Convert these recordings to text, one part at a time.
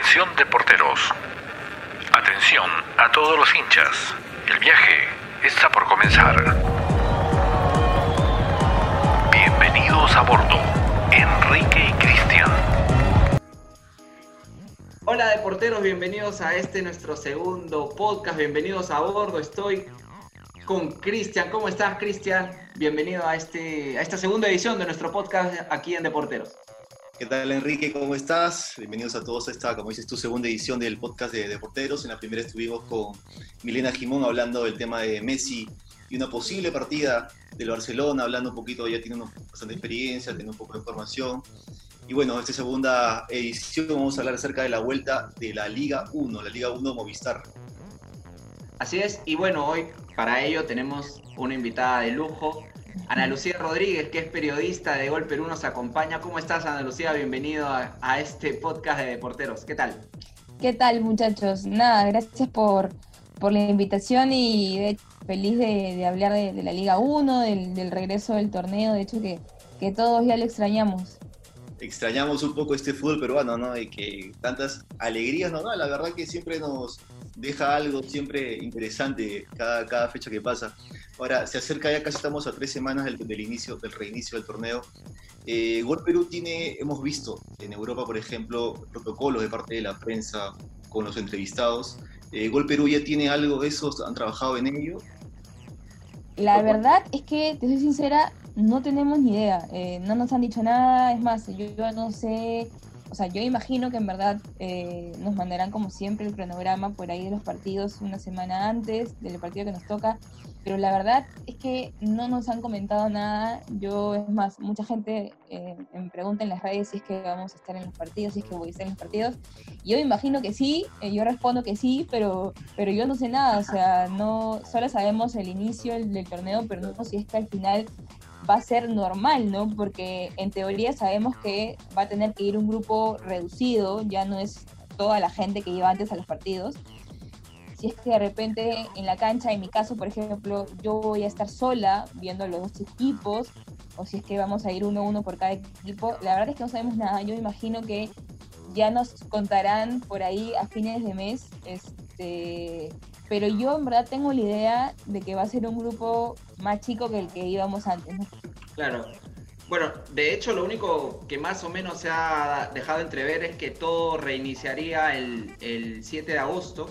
Atención deporteros. Atención a todos los hinchas. El viaje está por comenzar. Bienvenidos a bordo. Enrique y Cristian. Hola deporteros, bienvenidos a este nuestro segundo podcast. Bienvenidos a bordo. Estoy con Cristian. ¿Cómo estás, Cristian? Bienvenido a, este, a esta segunda edición de nuestro podcast aquí en Deporteros. ¿Qué tal, Enrique? ¿Cómo estás? Bienvenidos a todos a esta, como dices tu segunda edición del podcast de Deporteros. En la primera estuvimos con Milena Jimón hablando del tema de Messi y una posible partida del Barcelona, hablando un poquito, ya tiene una bastante experiencia, tiene un poco de información. Y bueno, en esta segunda edición vamos a hablar acerca de la vuelta de la Liga 1, la Liga 1 Movistar. Así es, y bueno, hoy para ello tenemos una invitada de lujo, Ana Lucía Rodríguez, que es periodista de Gol Perú, nos acompaña. ¿Cómo estás, Ana Lucía? Bienvenido a, este podcast de Deporteros. ¿Qué tal? ¿Qué tal, muchachos? Nada, gracias por, por la invitación y feliz de, hablar de, la Liga 1, del, regreso del torneo. De hecho, que, que todos ya lo extrañamos extrañamos un poco este fútbol peruano, ¿no? Y que tantas alegrías da, la verdad que siempre nos deja algo siempre interesante cada, cada fecha que pasa. Ahora, se acerca ya casi estamos a tres semanas del, del inicio, del reinicio del torneo. Eh, Gol Perú tiene, hemos visto en Europa, por ejemplo, protocolos de parte de la prensa con los entrevistados. Eh, Gol Perú ya tiene algo de eso, han trabajado en ello. La verdad es que, te soy sincera, no tenemos ni idea. Eh, no nos han dicho nada. Es más, yo, yo no sé o sea, yo imagino que en verdad eh, nos mandarán como siempre el cronograma por ahí de los partidos una semana antes del partido que nos toca, pero la verdad es que no nos han comentado nada. Yo, es más, mucha gente eh, me pregunta en las redes si es que vamos a estar en los partidos, si es que voy a estar en los partidos. Yo imagino que sí, eh, yo respondo que sí, pero, pero yo no sé nada, o sea, no, solo sabemos el inicio del, del torneo, pero no sé si es que al final va a ser normal, ¿no? Porque en teoría sabemos que va a tener que ir un grupo reducido, ya no es toda la gente que iba antes a los partidos. Si es que de repente en la cancha, en mi caso, por ejemplo, yo voy a estar sola viendo los dos equipos, o si es que vamos a ir uno a uno por cada equipo, la verdad es que no sabemos nada. Yo imagino que ya nos contarán por ahí a fines de mes este, pero yo en verdad tengo la idea de que va a ser un grupo más chico que el que íbamos antes. Claro. Bueno, de hecho lo único que más o menos se ha dejado entrever es que todo reiniciaría el, el 7 de agosto,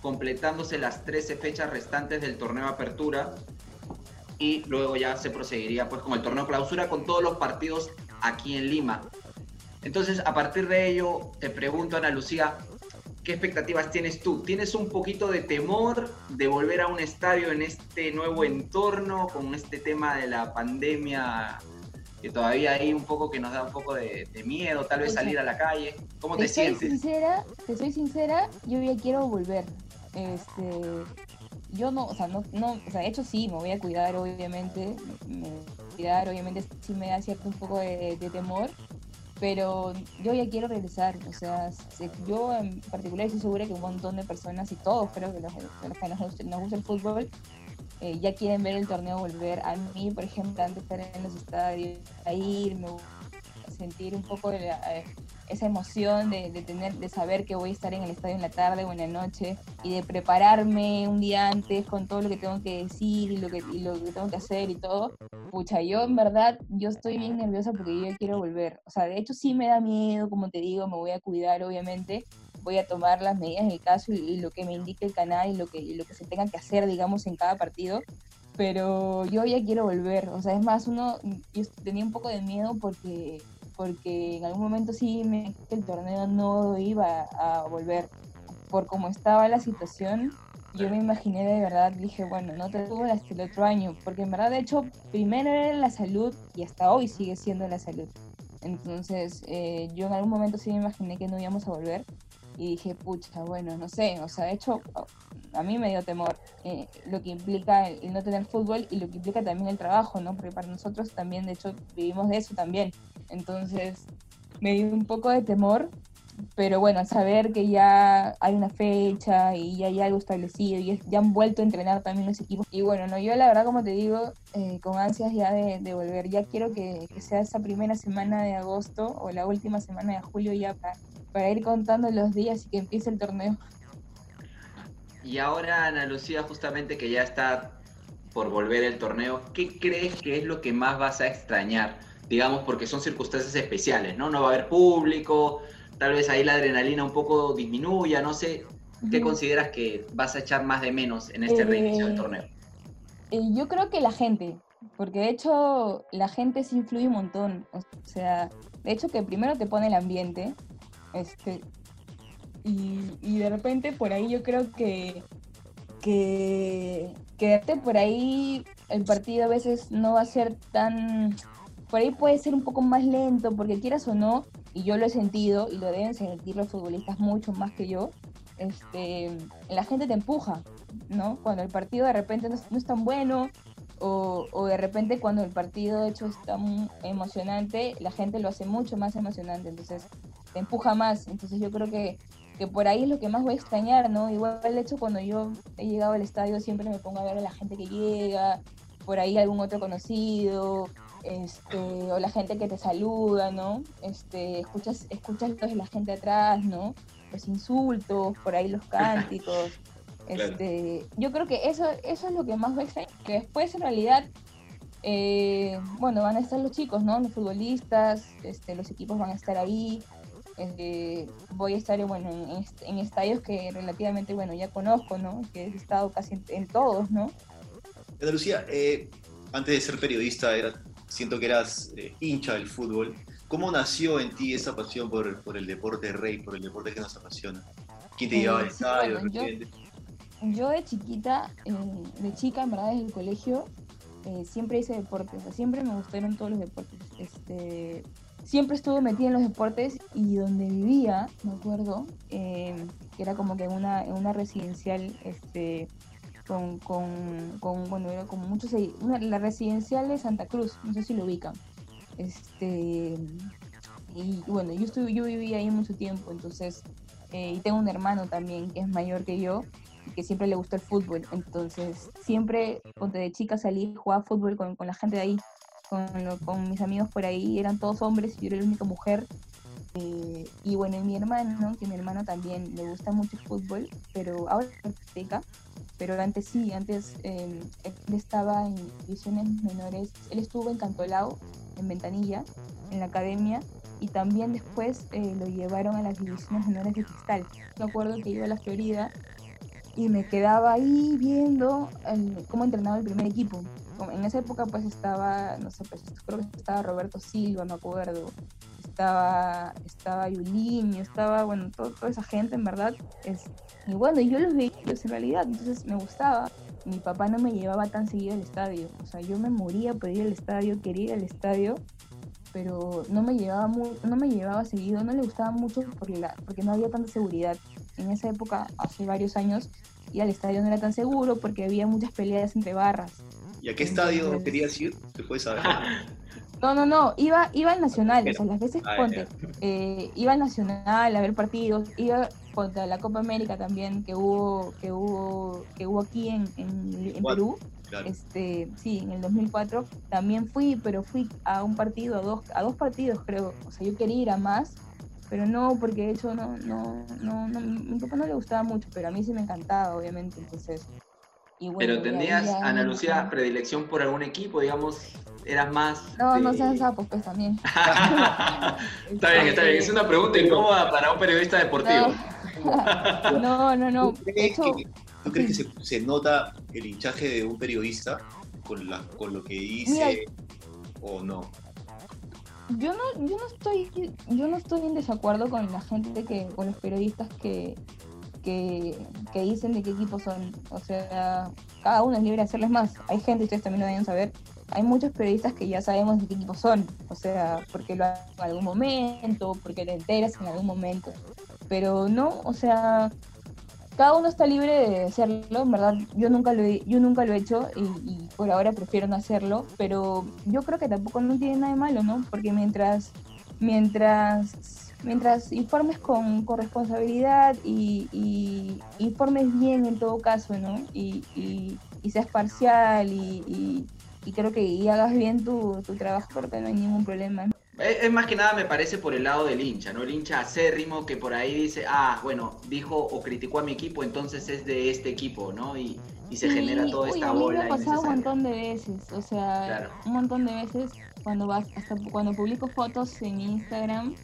completándose las 13 fechas restantes del torneo Apertura y luego ya se proseguiría pues con el torneo clausura con todos los partidos aquí en Lima. Entonces, a partir de ello, te pregunto, Ana Lucía, ¿Qué expectativas tienes tú? ¿Tienes un poquito de temor de volver a un estadio en este nuevo entorno, con este tema de la pandemia que todavía hay un poco que nos da un poco de, miedo, tal vez salir a la calle? ¿Cómo te, te sientes? Sincera, te soy sincera, yo ya quiero volver. Este, yo no, o sea, no, no, o sea, de hecho sí, me voy a cuidar, obviamente, me voy a cuidar, obviamente sí me da cierto un poco de temor, pero yo ya quiero regresar, o sea, yo en particular estoy segura que un montón de personas y todos creo que los, que nos, gusta el fútbol eh, ya quieren ver el torneo volver. A mí, por ejemplo, antes de estar en los estadios, a ir, me sentir un poco de eh, esa emoción de, tener, de saber que voy a estar en el estadio en la tarde o en la noche y de prepararme un día antes con todo lo que tengo que decir y lo que, y lo que tengo que hacer y todo. Pucha, yo en verdad, yo estoy bien nerviosa porque yo ya quiero volver. O sea, de hecho sí me da miedo, como te digo, me voy a cuidar obviamente, voy a tomar las medidas del caso y, lo que me indique el canal y lo que, y lo que se tenga que hacer, digamos, en cada partido pero yo ya quiero volver. O sea, es más, uno, yo tenía un poco de miedo porque porque en algún momento sí me el torneo no iba a volver. Por cómo estaba la situación, yo me imaginé de verdad, dije, bueno, no te tuvo hasta el otro año, porque en verdad, de hecho, primero era la salud y hasta hoy sigue siendo la salud. Entonces, eh, yo en algún momento sí me imaginé que no íbamos a volver y dije, pucha, bueno, no sé, o sea, de hecho, a mí me dio temor eh, lo que implica el, no tener fútbol y lo que implica también el trabajo, ¿no? Porque para nosotros también, de hecho, vivimos de eso también. Entonces, me dio un poco de temor, pero bueno, saber que ya hay una fecha y ya hay algo establecido y ya han vuelto a entrenar también los equipos. Y bueno, no, yo la verdad, como te digo, eh, con ansias ya de, volver, ya quiero que, sea esa primera semana de agosto o la última semana de julio ya para, para ir contando los días y que empiece el torneo. Y ahora, Ana Lucía, justamente que ya está por volver el torneo, ¿qué crees que es lo que más vas a extrañar? Digamos, porque son circunstancias especiales, ¿no? No va a haber público, tal vez ahí la adrenalina un poco disminuya, no sé. ¿Qué consideras que vas a echar más de menos en este reinicio del eh, torneo? Eh, yo creo que la gente, porque de hecho la gente sí influye un montón. O sea, de hecho que primero te pone el ambiente, este, y, de repente por ahí yo creo que, que quedarte por ahí, el partido a veces no va a ser tan, por ahí puede ser un poco más lento, porque quieras o no, y yo lo he sentido, y lo deben sentir los futbolistas mucho más que yo, este, la gente te empuja, ¿no? Cuando el partido de repente no, es tan bueno, o, o, de repente cuando el partido de hecho está muy emocionante, la gente lo hace mucho más emocionante, entonces te empuja más. Entonces yo creo que, que por ahí es lo que más voy a extrañar, ¿no? Igual el hecho cuando yo he llegado al estadio siempre me pongo a ver a la gente que llega, por ahí algún otro conocido, este, o la gente que te saluda, ¿no? Este, escuchas, escuchas la gente atrás, ¿no? Los insultos, por ahí los cánticos. Este, yo creo que eso, eso es lo que más voy a extrañar, que después en realidad eh, bueno, van a estar los chicos, ¿no? Los futbolistas, este, los equipos van a estar ahí. Eh, voy a estar bueno, en, estadios que relativamente bueno ya conozco, ¿no? Que he estado casi en, todos, ¿no? Ana Lucía, eh, antes de ser periodista, era, siento que eras eh, hincha del fútbol. ¿Cómo nació en ti esa pasión por, por, el deporte rey, por el deporte que nos apasiona? ¿Quién te llevaba al estadio? yo, yo, de chiquita, de chica, en verdad, desde el colegio, siempre hice deportes, o sea, siempre me gustaron todos los deportes. Este, siempre estuve metida en los deportes y donde vivía, me acuerdo, eh, que era como que en una, en una residencial, este, con, con, con, bueno, era como muchos, la residencial de Santa Cruz, no sé si lo ubican. Este, y bueno, yo, estuve, yo viví ahí mucho tiempo, entonces, eh, y tengo un hermano también que es mayor que yo, y que siempre le gusta el fútbol, entonces siempre, cuando de chica salí, jugaba fútbol con, con la gente de ahí, con, con, mis amigos por ahí, eran todos hombres y yo era la única mujer. Eh, y bueno, y mi hermano, que mi hermano también le gusta mucho el fútbol, pero ahora practica, pero antes sí, antes eh, él estaba en divisiones menores, él estuvo en Cantolao, en Ventanilla, en la academia, y también después eh, lo llevaron a las divisiones menores de Cristal. Me acuerdo que iba a la Florida y me quedaba ahí viendo cómo entrenaba el primer equipo en esa época pues estaba, no sé, pues creo que estaba Roberto Silva, me acuerdo, estaba, estaba Yuliño, estaba, bueno, toda esa gente en verdad. Es, y bueno, yo los veía en realidad, entonces me gustaba. Mi papá no me llevaba tan seguido al estadio, o sea, yo me moría por ir al estadio, quería ir al estadio, pero no me llevaba no me llevaba seguido, no le gustaba mucho porque, la, porque no había tanta seguridad. En esa época, hace varios años, ir al estadio no era tan seguro porque había muchas peleas entre barras. ¿Y a qué estadio querías ir? ¿Te puedes saber? No, no, no, iba, iba al Nacional, o sea, las veces, ah, ponte, eh, iba al Nacional a ver partidos, iba contra la Copa América también que hubo, que hubo, que hubo aquí en, en, Perú, este, sí, en el 2004, también fui, pero fui a un partido, a dos, a dos partidos creo, o sea, yo quería ir a más, pero no, porque de hecho no, no, no, no, mi papá no le gustaba mucho, pero a mí sí me encantaba, obviamente, entonces pero tendrías, Ana Lucía, predilección por algún equipo, digamos, eras más... No, no sean sapos, pues también. está bien, está bien. Es una pregunta incómoda para un periodista deportivo. No, no, no. ¿Tú crees, que, ¿tú crees que se, nota el hinchaje de un periodista con, la, con lo que dice o no? Yo no, yo no estoy, yo no estoy en desacuerdo con la gente que, con los periodistas que, que, dicen de qué equipo son. O sea, cada uno es libre de hacerles más. Hay gente, ustedes también lo deben saber, hay muchos periodistas que ya sabemos de qué equipo son. O sea, porque lo hacen en algún momento, porque te enteras en algún momento. Pero no, o sea, cada uno está libre de hacerlo, en verdad. Yo nunca lo he, yo nunca lo he hecho y, y por ahora prefiero no hacerlo. Pero yo creo que tampoco no tiene nada de malo, ¿no? Porque mientras, mientras mientras informes con, con responsabilidad y, informes bien en todo caso, ¿no? Y, seas parcial y, creo que y hagas bien tu, tu trabajo, creo que no hay ningún problema. Es, más que nada me parece por el lado del hincha, ¿no? El hincha acérrimo que por ahí dice, ah, bueno, dijo o criticó a mi equipo, entonces es de este equipo, ¿no? Y, y se Sí, genera toda uy, esta a mí bola me ha pasado un montón de veces, o sea, Claro. un montón de veces cuando vas, hasta cuando publico fotos en Instagram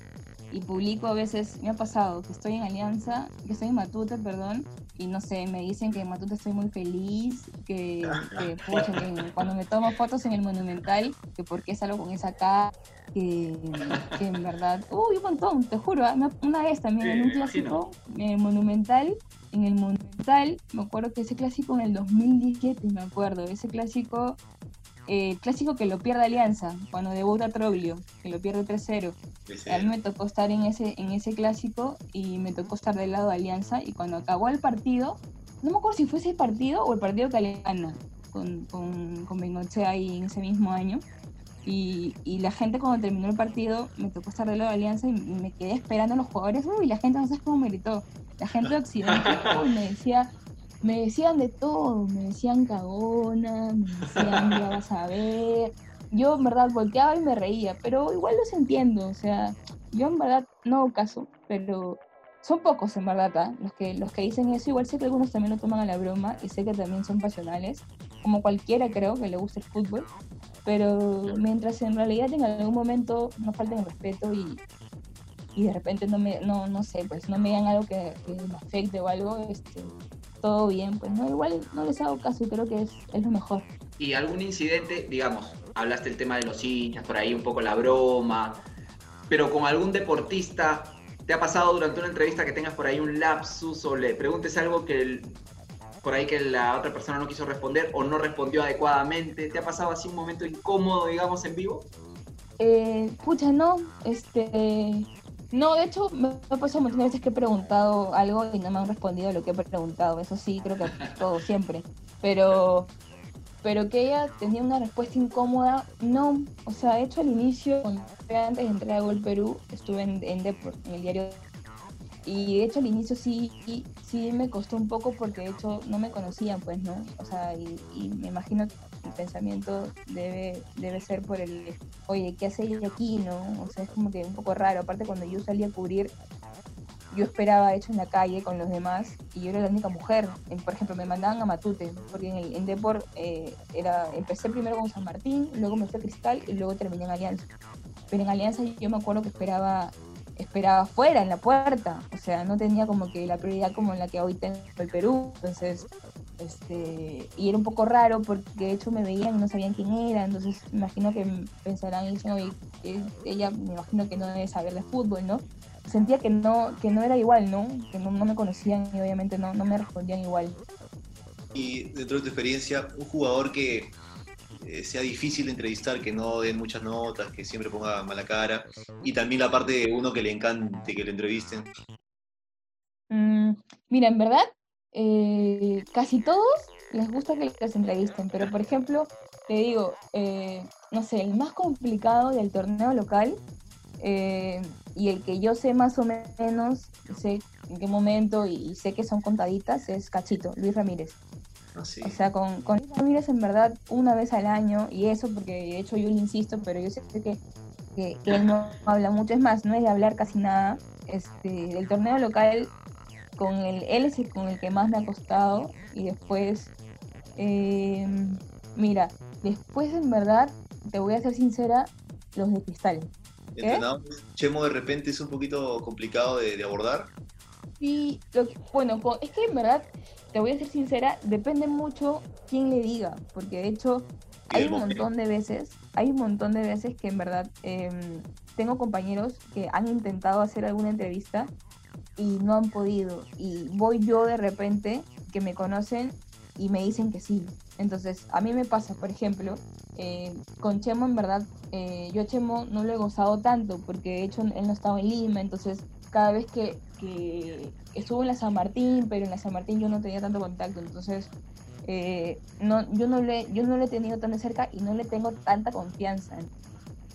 y publico a veces, me ha pasado que estoy en Alianza, que estoy en Matute, perdón, y no sé, me dicen que en Matute estoy muy feliz, que, que, pucha, que cuando me tomo fotos en el Monumental, que porque salgo con esa cara, que, que en verdad, uy, un montón, te juro, ¿ah? una, vez también en un clásico eh, Monumental, en el Monumental, me acuerdo que ese clásico en el 2017, me acuerdo, ese clásico, eh, clásico que lo pierde Alianza, cuando debuta Troglio, que lo pierde 3-0. Ese- A mí me tocó estar en ese, en ese clásico y me tocó estar del lado de Alianza y cuando acabó el partido, no me acuerdo si fue ese partido o el partido que Alianza con, con, con Bengochea ahí en ese mismo año. Y, y la gente cuando terminó el partido me tocó estar del lado de Alianza y me quedé esperando a los jugadores. Uy, la gente no sabes cómo me gritó. La gente de Occidente uy, me decía, me decían de todo, me decían cagona, me decían ya vas a ver. Yo en verdad volteaba y me reía, pero igual los entiendo, o sea, yo en verdad no hago caso, pero son pocos en verdad, ¿ah? los que los que dicen eso, igual sé que algunos también lo toman a la broma y sé que también son pasionales, como cualquiera creo que le gusta el fútbol, pero mientras en realidad en algún momento no falten el respeto y, y de repente no me, no, no sé, pues no me digan algo que me afecte o algo, este, todo bien, pues no, igual no les hago caso y creo que es, es lo mejor. Y algún incidente, digamos, hablaste el tema de los hinchas, por ahí un poco la broma, pero con algún deportista, ¿te ha pasado durante una entrevista que tengas por ahí un lapsus o le preguntes algo que el- por ahí que la otra persona no quiso responder o no respondió adecuadamente? ¿Te ha pasado así un momento incómodo, digamos, en vivo? Eh, pucha, no, este, no, de hecho me ha pasado de veces que he preguntado algo y no me han respondido lo que he preguntado, eso sí, creo que todo siempre, pero, pero que ella tenía una respuesta incómoda, no, o sea, de hecho al inicio, antes de entrar a Gol Perú, estuve en, en en el diario. Y de hecho al inicio sí, sí, sí me costó un poco porque de hecho no me conocían, pues, ¿no? O sea, y, y me imagino que el pensamiento debe, debe ser por el, oye, ¿qué hace ella aquí, no? O sea, es como que un poco raro. Aparte cuando yo salí a cubrir, yo esperaba hecho en la calle con los demás y yo era la única mujer. Por ejemplo, me mandaban a Matute, porque en, el, en Depor eh, era, empecé primero con San Martín, luego me fui a Cristal y luego terminé en Alianza. Pero en Alianza yo me acuerdo que esperaba esperaba afuera, en la puerta. O sea, no tenía como que la prioridad como la que hoy tengo el Perú. Entonces, este, y era un poco raro porque de hecho me veían y no sabían quién era. Entonces, me imagino que pensarán y dicen, oye, ella me imagino que no debe saber de fútbol, ¿no? Sentía que no, que no era igual, ¿no? Que no, no me conocían y obviamente no, no me respondían igual. Y dentro de tu experiencia, un jugador que eh, sea difícil de entrevistar, que no den muchas notas, que siempre ponga mala cara, y también la parte de uno que le encante que le entrevisten. Mm, mira, en verdad, eh, casi todos les gusta que les entrevisten, pero por ejemplo, te digo, eh, no sé, el más complicado del torneo local eh, y el que yo sé más o menos, sé en qué momento y, y sé que son contaditas, es Cachito, Luis Ramírez. Así. O sea, con, con Luis Ramírez en verdad una vez al año, y eso porque de hecho yo le insisto, pero yo sé que, que, que él no habla mucho, es más, no es de hablar casi nada. Este, del torneo local, con el, él es el con el que más me ha costado, y después, eh, mira, después en verdad, te voy a ser sincera, los de Cristal. ¿qué? Entrenador, Chemo de repente es un poquito complicado de, de abordar. Sí, lo que- bueno, es que en verdad, te voy a ser sincera, depende mucho quién le diga, porque de hecho hay un montón de veces, hay un montón de veces que en verdad em, tengo compañeros que han intentado hacer alguna entrevista y no han podido, y voy yo de repente, que me conocen y me dicen que sí. Entonces, a mí me pasa, por ejemplo, eh, con Chemo en verdad, eh, yo a Chemo no lo he gozado tanto, porque de hecho él no estaba en Lima, entonces cada vez que, que estuvo en la San Martín, pero en la San Martín yo no tenía tanto contacto, entonces eh, no, yo, no le, yo no le he tenido tan de cerca y no le tengo tanta confianza.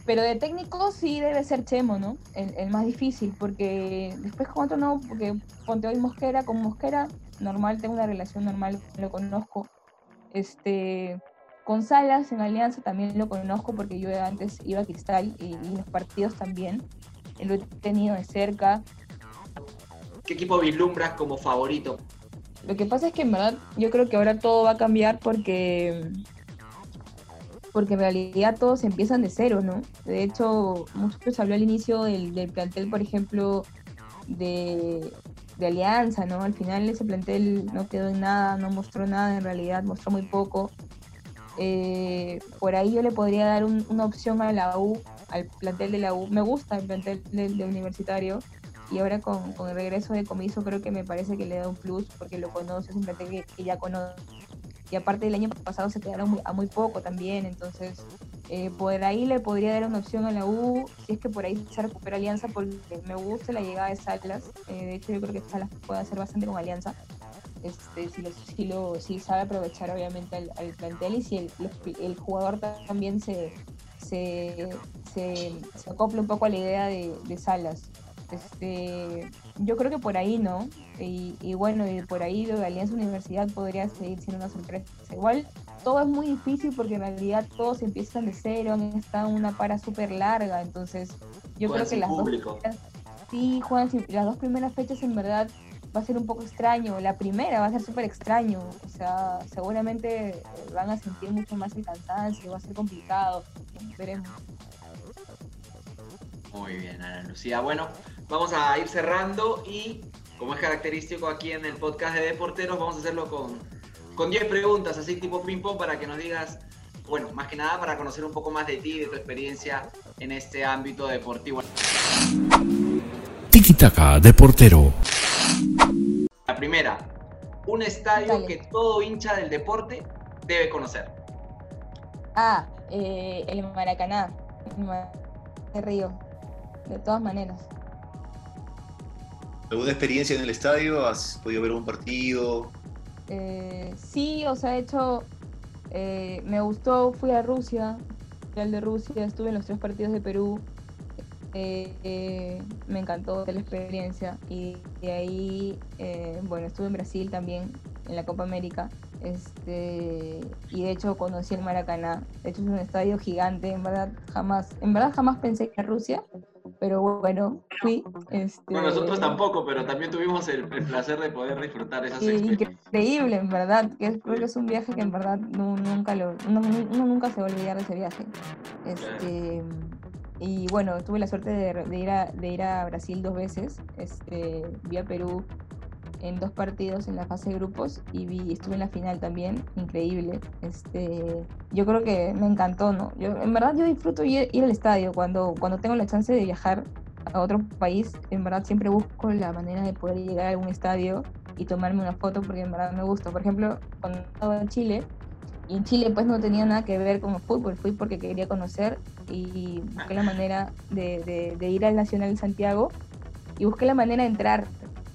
Pero de técnico sí debe ser Chemo, ¿no? El, el más difícil, porque después con otro no, porque ponte hoy Mosquera, con Mosquera normal, tengo una relación normal, lo conozco. Este, Con Salas en Alianza también lo conozco porque yo antes iba a Cristal y, y los partidos también. Lo he tenido de cerca. ¿Qué equipo vislumbras como favorito? Lo que pasa es que en verdad yo creo que ahora todo va a cambiar porque porque en realidad todos empiezan de cero, ¿no? De hecho, muchos habló al inicio del, plantel, por ejemplo, de, Alianza, ¿no? Al final ese plantel no quedó en nada, no mostró nada, en realidad mostró muy poco. Eh, por ahí yo le podría dar un, una opción a la U, al plantel de la U. Me gusta el plantel de, Universitario y ahora con, el regreso de Comiso creo que me parece que le da un plus porque lo conoce, es un plantel que ya conoce y aparte el año pasado se quedaron a muy poco también, entonces eh, por ahí le podría dar una opción a la U, si es que por ahí se recupera Alianza, porque me gusta la llegada de Salas, eh, de hecho yo creo que Salas puede hacer bastante con Alianza, este, si, lo, si, lo, si sabe aprovechar obviamente al, plantel y si el, jugador también se, se, se, acopla un poco a la idea de, de Salas. Este, yo creo que por ahí no. Y, y bueno, y por ahí lo de Alianza Universidad podría seguir siendo una sorpresa. Igual todo es muy difícil porque en realidad todos empiezan de cero, está una para súper larga. Entonces, yo creo que las público. dos primeras, sí, Juan, las dos primeras fechas en verdad va a ser un poco extraño. La primera va a ser súper extraño. O sea, seguramente van a sentir mucho más el cansancio, va a ser complicado. Veremos. Muy bien, Ana Lucía. Bueno, vamos a ir cerrando y como es característico aquí en el podcast de Deporteros, vamos a hacerlo con, con 10 preguntas, así tipo ping-pong, para que nos digas, bueno, más que nada para conocer un poco más de ti, de tu experiencia en este ámbito deportivo. Tiki Taka Deportero. La primera, un estadio Dale. que todo hincha del deporte debe conocer. Ah, eh, el Maracaná, el Río, de todas maneras. ¿Alguna experiencia en el estadio? ¿Has podido ver un partido? Eh, sí, o sea, de hecho, eh, me gustó, fui a Rusia, al de Rusia, estuve en los tres partidos de Perú, eh, me encantó la experiencia y de ahí, eh, bueno, estuve en Brasil también, en la Copa América, este, y de hecho conocí el Maracaná, de hecho es un estadio gigante, en verdad jamás, en verdad jamás pensé que Rusia, pero bueno, fui. Este... Bueno, nosotros tampoco, pero también tuvimos el, el placer de poder disfrutar esas sí, Increíble, en verdad, que es, creo que es un viaje que en verdad no, nunca lo, no, uno nunca se va a olvidar de ese viaje. Este, y bueno, tuve la suerte de, de, ir, a, de ir a Brasil dos veces, este, vi a Perú en dos partidos en la fase de grupos y vi, estuve en la final también, increíble. Este, yo creo que me encantó, ¿no? Yo, en verdad yo disfruto ir, ir, al estadio cuando, cuando tengo la chance de viajar a otro país, en verdad siempre busco la manera de poder llegar a algún estadio y tomarme una foto porque en verdad me gusta. Por ejemplo, cuando estaba en Chile, y en Chile pues no tenía nada que ver con el fútbol, fui porque quería conocer y busqué la manera de ir al Nacional de Santiago y busqué la manera de entrar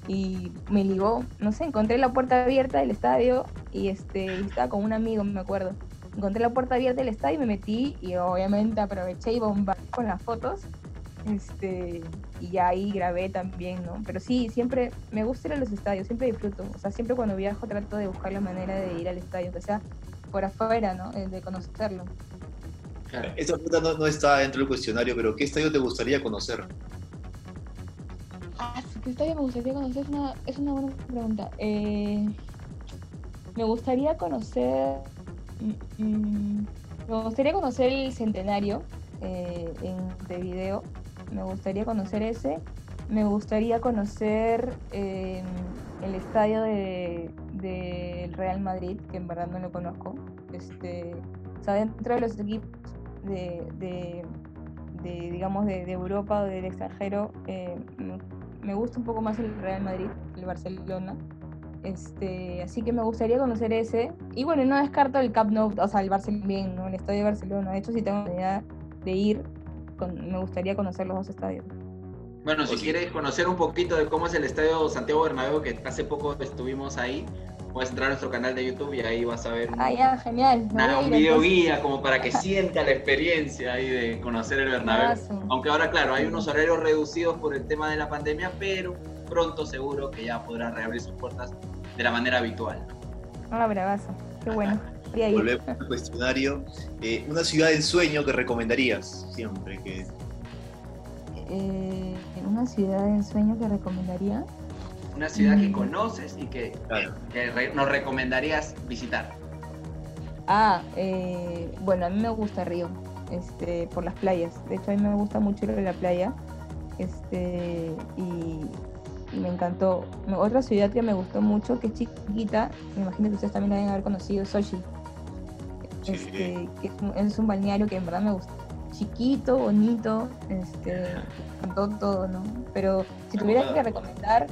y me ligó, no sé, encontré la puerta abierta del estadio y este y estaba con un amigo, me acuerdo. Encontré la puerta abierta del estadio y me metí y obviamente aproveché y bomba con las fotos. Este, y ahí grabé también, ¿no? Pero sí, siempre me gusta ir a los estadios, siempre disfruto. O sea, siempre cuando viajo trato de buscar la manera de ir al estadio, que sea por afuera, ¿no? De conocerlo. Claro. Esa pregunta no, no está dentro del cuestionario, pero ¿qué estadio te gustaría conocer? Ah, ¿qué estadio me gustaría conocer? Es una, es una buena pregunta. Eh, me gustaría conocer. Mm, me gustaría conocer el centenario eh, de video. Me gustaría conocer ese. Me gustaría conocer eh, el estadio del de, Real Madrid, que en verdad no lo conozco. Este, o sea, dentro de los equipos de, de, de digamos, de, Europa o del extranjero, eh, me gusta un poco más el Real Madrid, el Barcelona. Este, así que me gustaría conocer ese. Y bueno, no descarto el Camp Nou, o sea, el Barcelona bien, ¿no? el estadio de Barcelona. De hecho, si tengo la idea de ir, con, me gustaría conocer los dos estadios. Bueno, si quieres conocer un poquito de cómo es el estadio Santiago Bernabéu, que hace poco estuvimos ahí, puedes entrar a nuestro canal de YouTube y ahí vas a ver un, ah, ya, genial. Una, un video guía como para que sienta la experiencia ahí de conocer el Bernabéu. Aunque ahora, claro, hay unos horarios reducidos por el tema de la pandemia, pero pronto seguro que ya podrá reabrir sus puertas de la manera habitual. Ah, bravazo. Qué bueno. Volvemos al cuestionario. Eh, una ciudad de ensueño que recomendarías siempre. Que, Eh, una ciudad de ensueño que recomendaría. Una ciudad que conoces y que, claro. que re- nos recomendarías visitar. Ah, eh, bueno, a mí me gusta Río, este, por las playas. De hecho, a mí me gusta mucho ir a la playa. Este, y, y me encantó. Otra ciudad que me gustó mucho, que es chiquita, me imagino que ustedes también la deben haber conocido, Sochi. Sí. Este, que es un, es un balneario que en verdad me gusta. Chiquito, bonito, este, con todo, todo, ¿no? Pero si tuviera que recomendar,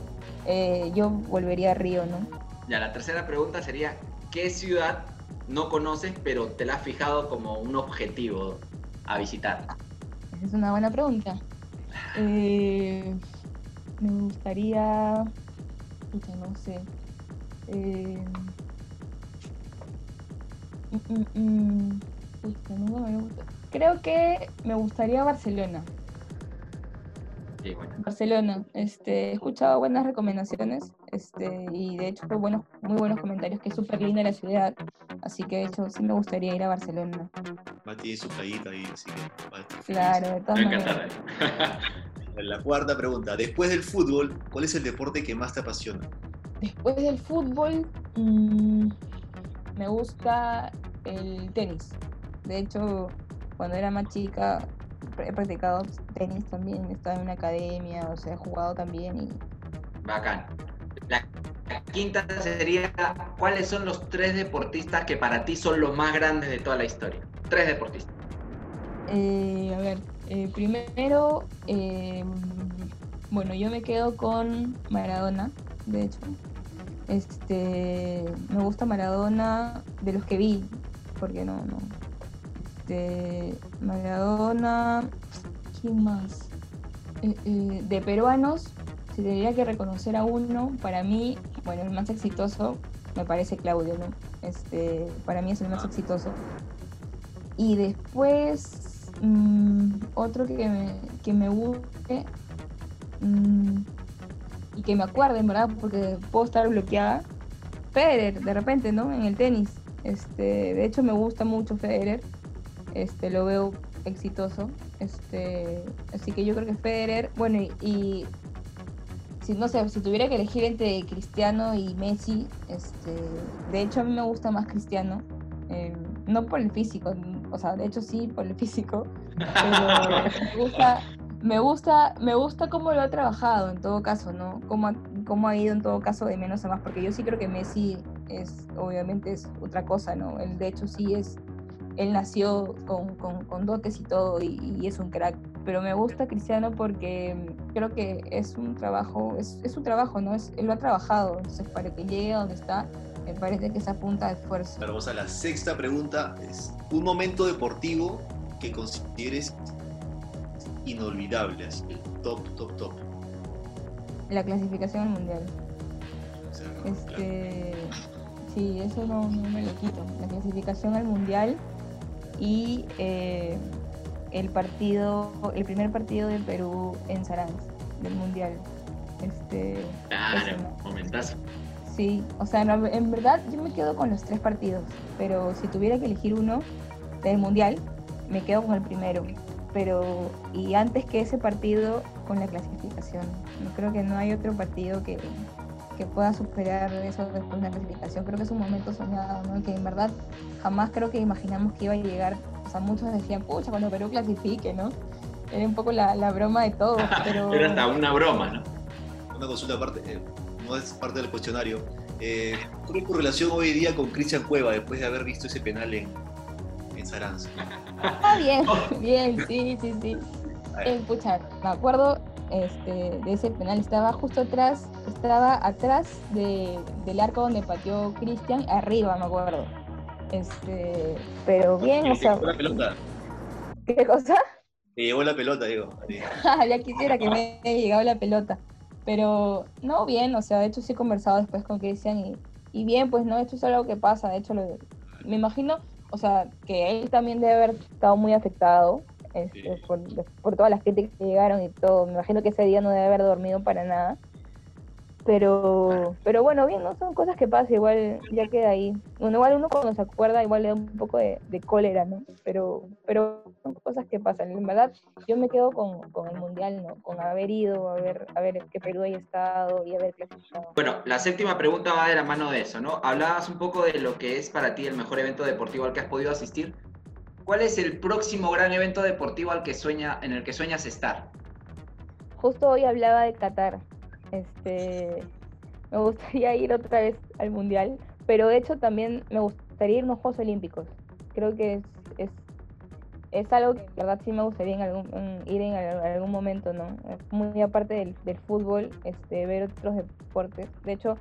eh, yo volvería a Río, ¿no? Ya, la tercera pregunta sería, ¿qué ciudad no conoces pero te la has fijado como un objetivo a visitar? Esa es una buena pregunta. Eh, me gustaría. Pucha, no sé. Eh, mm, mm, mm, pucha, me gusta. Creo que me gustaría Barcelona. Sí, bueno. Barcelona. Este, he escuchado buenas recomendaciones. Este, y de hecho buenos, muy buenos comentarios, que es súper linda la ciudad. Así que de hecho sí me gustaría ir a Barcelona. Va tiene su playita ahí, así que va a estar feliz. Claro, de todas Me maneras. encantará. La cuarta pregunta. Después del fútbol, ¿cuál es el deporte que más te apasiona? Después del fútbol, mm, me gusta el tenis. De hecho, cuando era más chica, he practicado tenis también. He estado en una academia, o sea, he jugado también. Y Bacán. La, la quinta sería, ¿cuáles son los tres deportistas que para ti son los más grandes de toda la historia? Tres deportistas. Eh, a ver, eh, primero, eh, bueno, yo me quedo con Maradona, de hecho. Este, me gusta Maradona de los que vi, porque no, no. Este, Maradona, ¿quién más? Eh, eh, de peruanos, si tendría que reconocer a uno, para mí, bueno, el más exitoso me parece Claudio, ¿no? Este, para mí es el más Ah. exitoso. Y después, mm, otro que me, que me guste mm, y que me acuerde, en verdad, porque puedo estar bloqueada. Federer, de repente, ¿no? En el tenis. Este, de hecho, me gusta mucho Federer. Este, lo veo exitoso. Este, así que yo creo que Federer, bueno, y, y si no sé, si tuviera que elegir entre Cristiano y Messi, este, de hecho a mí me gusta más Cristiano, eh, no por el físico, o sea, de hecho sí por el físico, pero me gusta, me gusta, me gusta cómo lo ha trabajado en todo caso, ¿no? Cómo ha, cómo ha ido en todo caso de menos a más, porque yo sí creo que Messi es, obviamente es otra cosa, ¿no? Él de hecho sí es, él nació con, con, con dotes y todo y, y es un crack, pero me gusta Cristiano porque creo que es un trabajo, es, es un trabajo, ¿no? Es, él lo ha trabajado, entonces para que llegue a donde está, me parece que esa punta de esfuerzo. Ahora vamos a la sexta pregunta. Es un momento deportivo que consideres inolvidable, así, el top, top, top. La clasificación al mundial. O sea, claro. Este, sí, eso no, no me lo quito. La clasificación al mundial y eh, el partido, el primer partido de Perú en Saransk del mundial. Este, Claro, momentazo. sí, o sea, no, en verdad yo me quedo con los tres partidos, pero si tuviera que elegir uno del mundial, me quedo con el primero. Pero, y antes que ese partido, con la clasificación. No creo que no hay otro partido que, que pueda superar eso después de la clasificación. Creo que es un momento soñado, ¿no? Que en verdad jamás creo que imaginamos que iba a llegar. O sea, muchos decían, pucha, cuando Perú clasifique, ¿no? Era un poco la, la broma de todo, pero... Era hasta una broma, ¿no? Una consulta aparte, eh, no es parte del cuestionario. Eh, ¿Cuál es tu relación hoy día con Cristian Cueva después de haber visto ese penal en, en? Ah, bien, bien, sí, sí, sí. Eh, pucha, me acuerdo este, de ese penal, estaba justo atrás, estaba atrás de, del arco donde pateó Cristian, arriba me acuerdo. Este, pero bien, o ¿Te sea, llevó la pelota? ¿qué cosa? Te llevó la pelota, digo. Sí. ya quisiera que me haya llegado la pelota. Pero no, bien, o sea, de hecho sí he conversado después con Cristian y, y bien, pues no, esto es algo que pasa, de hecho lo- me imagino, o sea, que él también debe haber estado muy afectado este, Sí. por, por todas las críticas que llegaron y todo, me imagino que ese día no debe haber dormido para nada. Pero, pero bueno, bien, ¿no? Son cosas que pasan, igual ya queda ahí. Bueno, igual uno cuando se acuerda, igual le da un poco de, de cólera, ¿no? Pero, pero son cosas que pasan. En verdad, yo me quedo con, con el Mundial, ¿no? Con haber ido, a ver, a ver que Perú haya estado y haber clasificado. Bueno, la séptima pregunta va de la mano de eso, ¿no? Hablabas un poco de lo que es para ti el mejor evento deportivo al que has podido asistir. ¿Cuál es el próximo gran evento deportivo al que sueña, en el que sueñas estar? Justo hoy hablaba de Qatar. Este, me gustaría ir otra vez al Mundial, pero de hecho también me gustaría ir a los Juegos Olímpicos. Creo que es, es, es algo que verdad sí me gustaría en algún, ir en al- algún momento, ¿no? Muy aparte del, del fútbol, este, ver otros deportes. De hecho,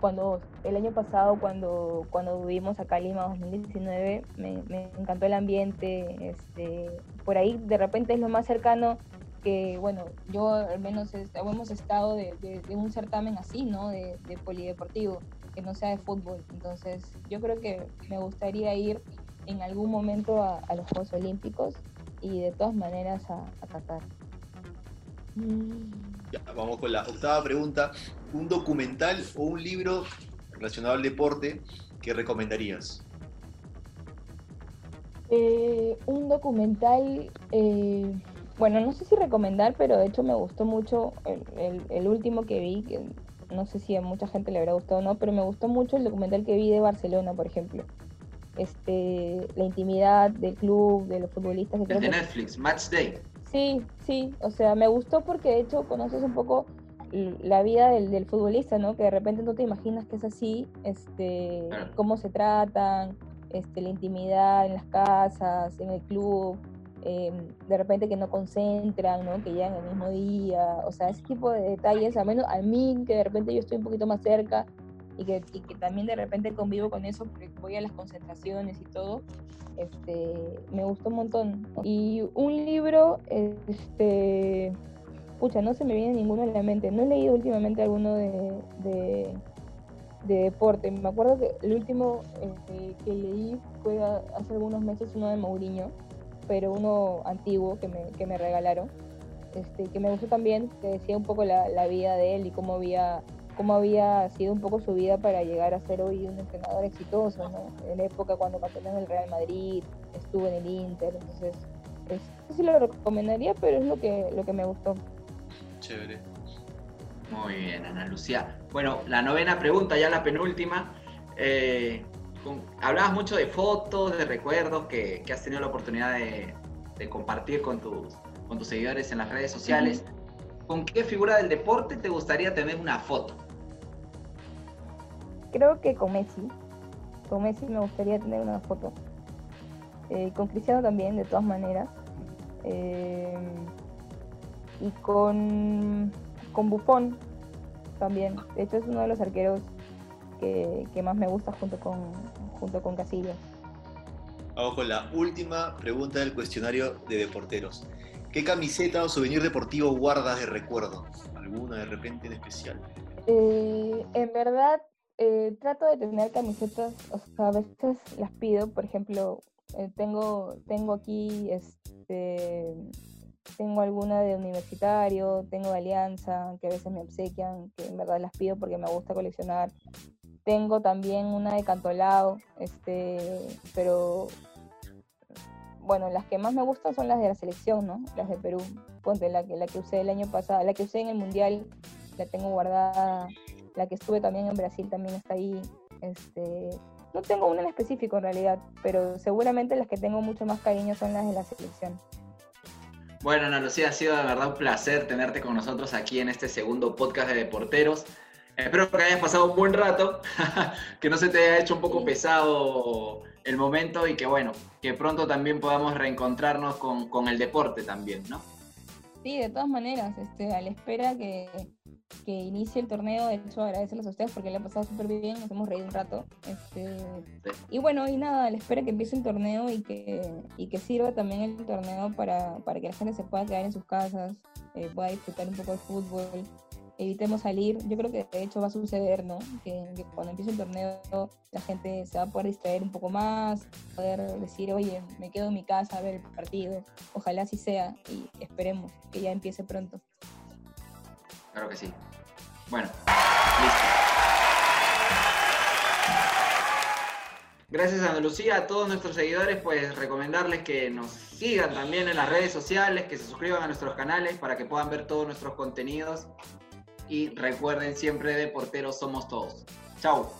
cuando el año pasado, cuando, cuando vivimos acá en Lima 2019, me, me encantó el ambiente. Este, por ahí de repente es lo más cercano que, bueno, yo al menos es- hemos estado de, de- de un certamen así, ¿no? De, de polideportivo, que no sea de fútbol. Entonces, yo creo que me gustaría ir en algún momento a, a los Juegos Olímpicos y de todas maneras a, a Qatar. Ya, vamos con la octava pregunta. ¿Un documental o un libro relacionado al deporte que recomendarías? Eh, un documental, eh, bueno, no sé si recomendar, pero de hecho me gustó mucho el, el- el último que vi, que no sé si a mucha gente le habrá gustado o no, pero me gustó mucho el documental que vi de Barcelona, por ejemplo. Este, la intimidad del club, de los futbolistas. que El de que- Netflix, Match Day. Sí, sí, o sea, me gustó porque de hecho conoces un poco la vida del, del futbolista, ¿no? Que de repente no te imaginas que es así, este, cómo se tratan, este, la intimidad en las casas, en el club, em, de repente que no concentran, ¿no? Que llegan el mismo día, o sea, ese tipo de detalles, al menos a mí, que de repente yo estoy un poquito más cerca y que, y que también de repente convivo con eso porque voy a las concentraciones y todo, este, me gustó un montón. Y un libro, este, pucha, no se me viene ninguno en la mente. No he leído últimamente alguno de, de, de deporte. Me acuerdo que el último este, que leí fue a- hace algunos meses uno de Mourinho, pero uno antiguo que me, que me regalaron, este, que me gustó también, que decía un poco la, la vida de él y cómo había cómo había sido un poco su vida para llegar a ser hoy un entrenador exitoso, ¿no? En la época cuando campeonó en el Real Madrid, estuvo en el Inter, entonces es, si lo recomendaría, pero es lo que, lo que me gustó. Chévere. Muy bien, Ana Lucía. Bueno, la novena pregunta, ya la penúltima. Eh, con- hablabas mucho de fotos, de recuerdos que, que has tenido la oportunidad de, de compartir con tus, con tus seguidores en las redes sociales. ¿Con qué figura del deporte te gustaría tener una foto? Creo que con Messi, con Messi me gustaría tener una foto. Eh, con Cristiano también, de todas maneras. Eh, y con, con Buffon también. De hecho es uno de los arqueros que, que más me gusta junto con, junto con Casillas. Vamos con la última pregunta del cuestionario de deporteros. ¿Qué camiseta o souvenir deportivo guardas de recuerdo? ¿Alguna de repente en especial? Eh, en verdad, eh, trato de tener camisetas, o sea, a veces las pido, por ejemplo, eh, tengo, tengo aquí, este, tengo alguna de universitario, tengo de alianza, que a veces me obsequian, que en verdad las pido porque me gusta coleccionar. Tengo también una de Cantolao, este, pero bueno, las que más me gustan son las de la selección, ¿no? Las de Perú. Ponte, la que, la que usé el año pasado, la que usé en el Mundial, la tengo guardada. La que estuve también en Brasil también está ahí. Este, no tengo una en específico en realidad, pero seguramente las que tengo mucho más cariño son las de la selección. Bueno, Ana Lucía, ha sido de verdad un placer tenerte con nosotros aquí en este segundo podcast de Deporteros. Espero que hayas pasado un buen rato, que no se te haya hecho un poco pesado el momento y que bueno, que pronto también podamos reencontrarnos con, con el deporte también, ¿no? Sí, de todas maneras, este, a la espera que, que inicie el torneo, de hecho agradecerles a ustedes porque le ha pasado súper bien, nos hemos reído un rato. Este, y bueno, y nada, a la espera que empiece el torneo y que, y que sirva también el torneo para, para que la gente se pueda quedar en sus casas, eh, pueda disfrutar un poco del fútbol, evitemos salir. Yo creo que de hecho va a suceder, ¿no? Que, cuando empiece el torneo la gente se va a poder distraer un poco más, poder decir, oye, me quedo en mi casa a ver el partido. Ojalá así sea y esperemos que ya empiece pronto. Claro que sí. Bueno, Listo. Gracias a Lucía, a todos nuestros seguidores, pues recomendarles que nos sigan también en las redes sociales, que se suscriban a nuestros canales para que puedan ver todos nuestros contenidos. Y recuerden siempre de porteros somos todos. Chao.